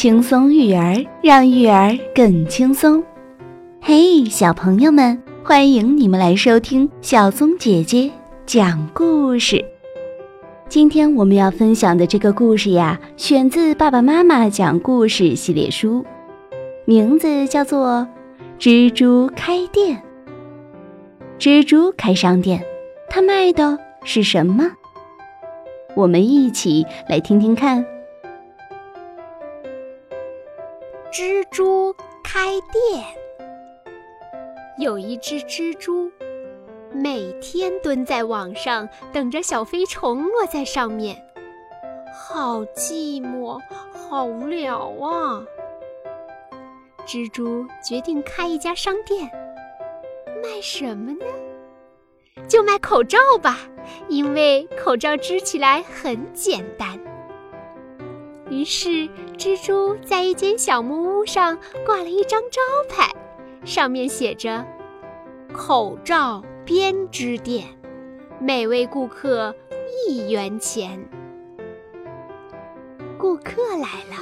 轻松育儿，让育儿更轻松。嘿，小朋友们，欢迎你们来收听小松姐姐讲故事。今天我们要分享的这个故事呀，选自《爸爸妈妈讲故事》系列书，名字叫做《蜘蛛开店》。蜘蛛开商店，它卖的是什么？我们一起来听听看。蜘蛛开店。有一只蜘蛛，每天蹲在网上等着小飞虫落在上面，好寂寞，好无聊啊！蜘蛛决定开一家商店，卖什么呢？就卖口罩吧，因为口罩织起来很简单。于是，蜘蛛在一间小木屋上挂了一张招牌，上面写着“口罩编织店，每位顾客一元钱”。顾客来了，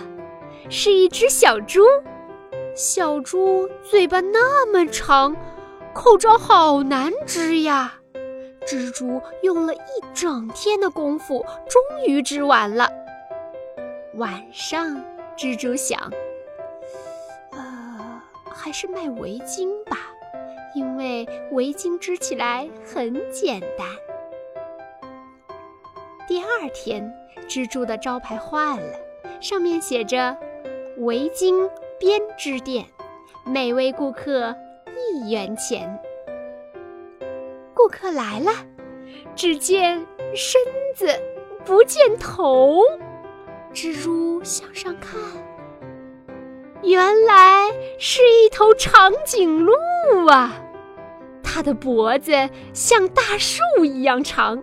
是一只小猪。小猪嘴巴那么长，口罩好难织呀。蜘蛛用了一整天的功夫，终于织完了。晚上，蜘蛛想：“呃，还是卖围巾吧，因为围巾织起来很简单。”第二天，蜘蛛的招牌换了，上面写着“围巾编织店，每位顾客一元钱”。顾客来了，只见身子，不见头。蜘蛛向上看，原来是一头长颈鹿啊！它的脖子像大树一样长，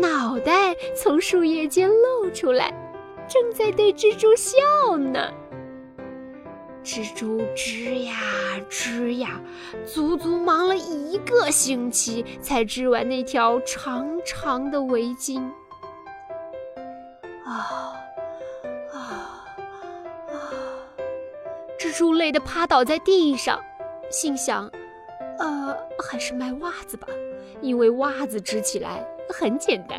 脑袋从树叶间露出来，正在对蜘蛛笑呢。蜘蛛织呀织呀，足足忙了一个星期，才织完那条长长的围巾。啊！蛛累得趴倒在地上，心想：“呃，还是卖袜子吧，因为袜子织起来很简单。”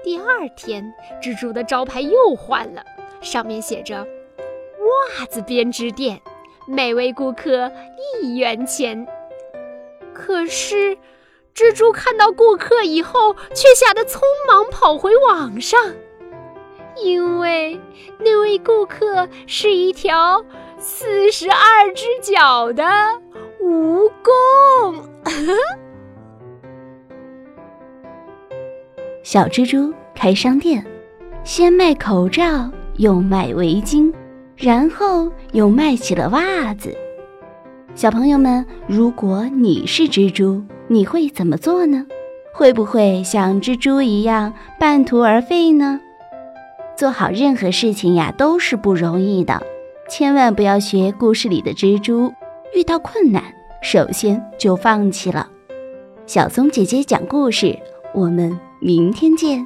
第二天，蜘蛛的招牌又换了，上面写着“袜子编织店，每位顾客一元钱”。可是，蜘蛛看到顾客以后，却吓得匆忙跑回网上。因为那位顾客是一条四十二只脚的蜈蚣。小蜘蛛开商店，先卖口罩，又卖围巾，然后又卖起了袜子。小朋友们，如果你是蜘蛛，你会怎么做呢？会不会像蜘蛛一样半途而废呢？做好任何事情呀，都是不容易的，千万不要学故事里的蜘蛛，遇到困难首先就放弃了。小松姐姐讲故事，我们明天见。